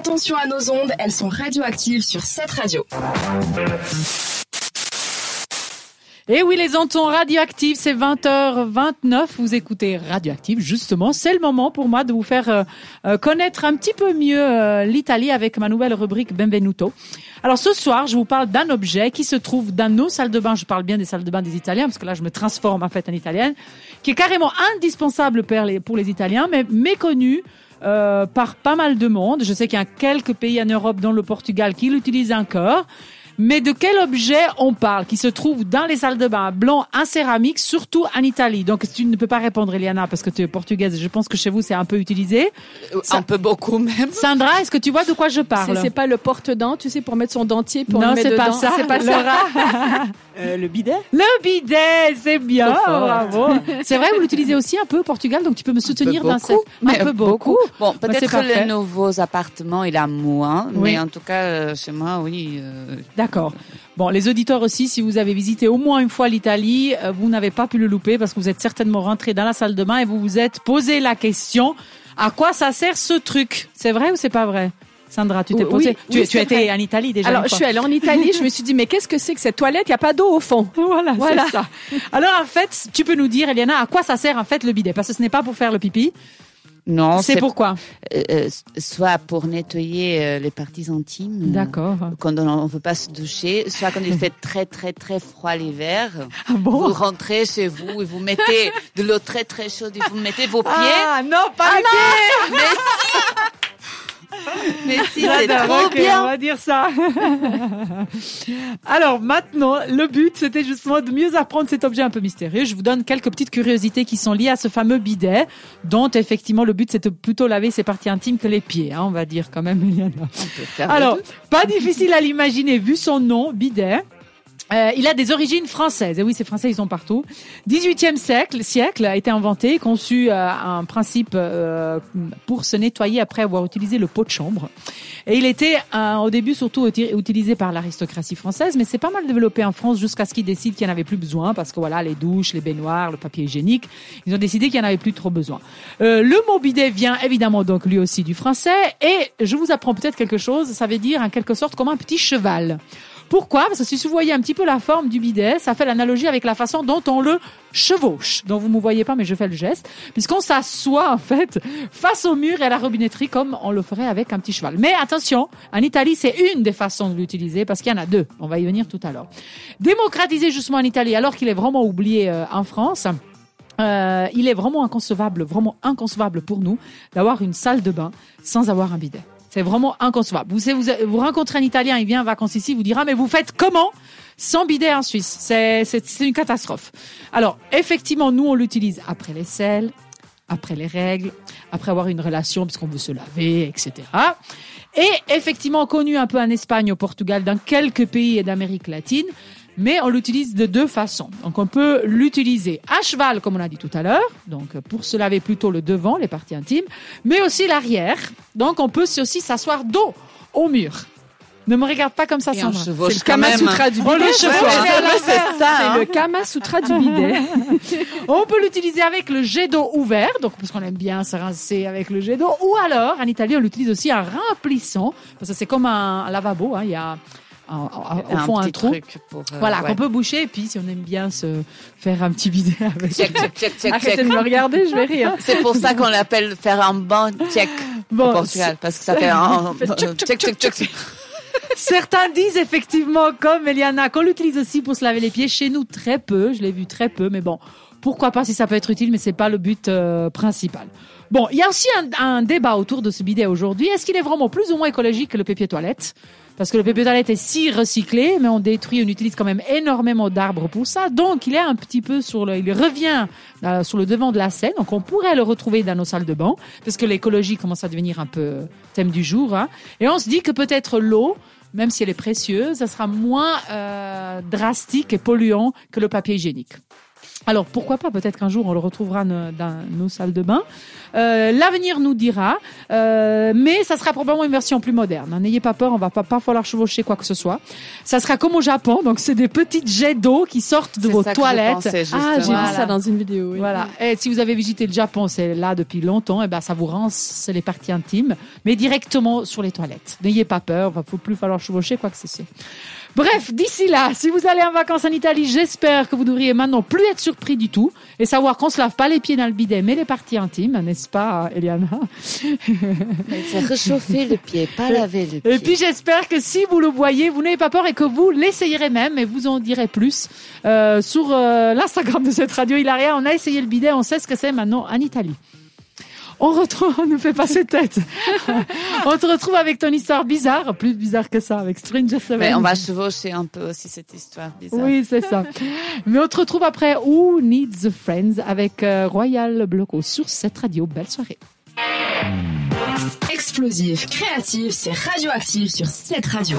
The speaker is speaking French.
attention à nos ondes, elles sont radioactives sur cette radio. Et oui, les ondes radioactives, c'est 20h29, vous écoutez Radioactive, justement, c'est le moment pour moi de vous faire euh, euh, connaître un petit peu mieux euh, l'Italie avec ma nouvelle rubrique Benvenuto. Alors ce soir, je vous parle d'un objet qui se trouve dans nos salles de bain, je parle bien des salles de bain des Italiens, parce que là je me transforme en fait en Italienne, qui est carrément indispensable pour les, pour les Italiens, mais méconnu par pas mal de monde. Je sais qu'il y a quelques pays en Europe, dont le Portugal, qui l'utilisent encore. Mais de quel objet on parle qui se trouve dans les salles de bain blanc en céramique, surtout en Italie? Donc tu ne peux pas répondre, Eliana, parce que tu es portugaise. Je pense que chez vous c'est un peu utilisé. Euh, un peu beaucoup même. Sandra, est-ce que tu vois de quoi je parle? C'est pas le porte-dents, tu sais, pour mettre son dentier pour non, le mettre Pas ça. C'est pas ça. euh, le bidet? Le bidet, c'est bien. Bravo. C'est vrai, vous l'utilisez aussi un peu au Portugal, donc tu peux me soutenir dans cette. Un peu beaucoup. Bon, peut-être que les nouveaux appartements, il a moins, mais en tout cas, euh, chez moi, oui. D'accord. D'accord. Bon, les auditeurs aussi, si vous avez visité au moins une fois l'Italie, euh, vous n'avez pas pu le louper parce que vous êtes certainement rentré dans la salle de bain et vous vous êtes posé la question à quoi ça sert ce truc? C'est vrai ou c'est pas vrai? Sandra, tu t'es posé. tu, tu étais en Italie déjà. Alors, je suis allée en Italie. je me suis dit, mais qu'est-ce que c'est que cette toilette? Il n'y a pas d'eau au fond. Voilà, voilà. ça. Alors, en fait, tu peux nous dire, Eliana, à quoi ça sert en fait le bidet? Parce que ce n'est pas pour faire le pipi. Non, c'est pourquoi euh, euh, Soit pour nettoyer euh, les parties intimes. D'accord. Quand on ne veut pas se doucher, soit quand il fait très très très froid l'hiver. Ah bon vous rentrez chez vous et vous mettez de l'eau très très chaude et vous mettez vos pieds. Ah non, pas les pieds. Mais si mais si, c'est trop bien. On va dire ça. Alors maintenant, le but, c'était justement de mieux apprendre cet objet un peu mystérieux. Je vous donne quelques petites curiosités qui sont liées à ce fameux bidet, dont effectivement le but, c'est de plutôt laver ses parties intimes que les pieds, hein, on va dire quand même. Alors, pas difficile à l'imaginer vu son nom, bidet. Euh, il a des origines françaises. Et oui, ces Français, ils sont partout. 18e siècle, siècle a été inventé, conçu euh, un principe euh, pour se nettoyer après avoir utilisé le pot de chambre. Et il était euh, au début surtout utilisé par l'aristocratie française, mais c'est pas mal développé en France jusqu'à ce qu'ils décident qu'il n'y en avait plus besoin, parce que voilà, les douches, les baignoires, le papier hygiénique, ils ont décidé qu'il n'y en avait plus trop besoin. le mot bidet vient évidemment donc lui aussi du français, et je vous apprends peut-être quelque chose, ça veut dire en quelque sorte comme un petit cheval. Pourquoi? Parce que si vous voyez un petit peu la forme du bidet, ça fait l'analogie avec la façon dont on le chevauche. Donc vous ne me voyez pas, mais je fais le geste, puisqu'on s'assoit en fait face au mur et à la robinetterie comme on le ferait avec un petit cheval. Mais attention, en Italie, c'est une des façons de l'utiliser parce qu'il y en a deux. On va y venir tout à l'heure. Démocratiser justement en Italie, alors qu'il est vraiment oublié euh, en France. Euh, il est vraiment inconcevable, vraiment inconcevable pour nous d'avoir une salle de bain sans avoir un bidet. C'est vraiment inconcevable. Vous, vous, vous rencontrez un Italien, il vient en vacances ici, vous dira, mais vous faites comment sans bidet en Suisse? C'est une catastrophe. Alors, effectivement, nous, on l'utilise après les selles, après les règles, après avoir une relation, puisqu'on veut se laver, etc. Et effectivement, connu un peu en Espagne, au Portugal, dans quelques pays d'Amérique latine, mais on l'utilise de deux façons. Donc on peut l'utiliser à cheval, comme on a dit tout à l'heure, donc pour se laver plutôt le devant, les parties intimes, mais aussi l'arrière. Donc on peut aussi s'asseoir dos au mur. Ne me regarde pas comme ça, Sandra. C'est le Kama Sutra du bidet. C'est le Kama Sutra du bidet. on peut l'utiliser avec le jet d'eau ouvert, donc parce qu'on aime bien se rincer avec le jet d'eau, ou alors en Italie on l'utilise aussi en remplissant, parce que c'est comme un, lavabo. Hein, il y a au fond un, trou. Pour, euh, voilà, qu'on peut boucher. Et puis, si on aime bien se faire un petit bidet avec. Check, check, check, Arrêtez de me regarder, je vais rire. C'est pour ça qu'on l'appelle faire un bon check bon, au Portugal, parce que ça fait un check, check, check. Certains disent effectivement, comme Eliana, qu'on l'utilise aussi pour se laver les pieds. Chez nous, très peu. Je l'ai vu très peu, mais bon, pourquoi pas si ça peut être utile, mais c'est pas le but euh, principal. Bon, il y a aussi un, un débat autour de ce bidet aujourd'hui. Est-ce qu'il est vraiment plus ou moins écologique que le papier toilette? Parce que le papier toilette est si recyclé, mais on détruit, on utilise quand même énormément d'arbres pour ça. Donc, il est un petit peu sur le, il revient euh, sur le devant de la scène. Donc, on pourrait le retrouver dans nos salles de bain, parce que l'écologie commence à devenir un peu thème du jour. Hein. Et on se dit que peut-être l'eau, même si elle est précieuse, ça sera moins euh, drastique et polluant que le papier hygiénique. Alors pourquoi pas Peut-être qu'un jour on le retrouvera dans nos salles de bain. Euh, L'avenir nous dira, euh, mais ça sera probablement une version plus moderne. N'ayez pas peur, on va pas, pas falloir chevaucher quoi que ce soit. Ça sera comme au Japon, donc c'est des petites jets d'eau qui sortent de vos toilettes. ah, j'ai vu ça dans une vidéo. Oui. Voilà. Et si vous avez visité le Japon, c'est là depuis longtemps. Et eh ben ça vous rince les parties intimes, mais directement sur les toilettes. N'ayez pas peur, il ne faut plus falloir chevaucher quoi que ce soit. Bref, d'ici là, si vous allez en vacances en Italie, j'espère que vous devriez maintenant plus être surpris du tout et savoir qu'on se lave pas les pieds dans le bidet, mais les parties intimes, n'est-ce pas, Eliana? C'est réchauffer le pied, pas laver le pied. Et puis j'espère que si vous le voyez, vous n'avez pas peur et que vous l'essayerez même et vous en direz plus euh, sur euh, l'Instagram de cette radio Hilaria. On a essayé le bidet, on sait ce que c'est maintenant en Italie on retrouve, on nous fait passer tête. on te retrouve avec ton histoire bizarre, plus bizarre que ça, avec Stranger Seven. Mais on va chevaucher un peu aussi cette histoire bizarre. Oui, c'est ça. Mais on te retrouve après Who Needs Friends avec euh, Royal Bloco sur cette radio. Belle soirée. Explosif, créatif, c'est radioactif sur cette radio.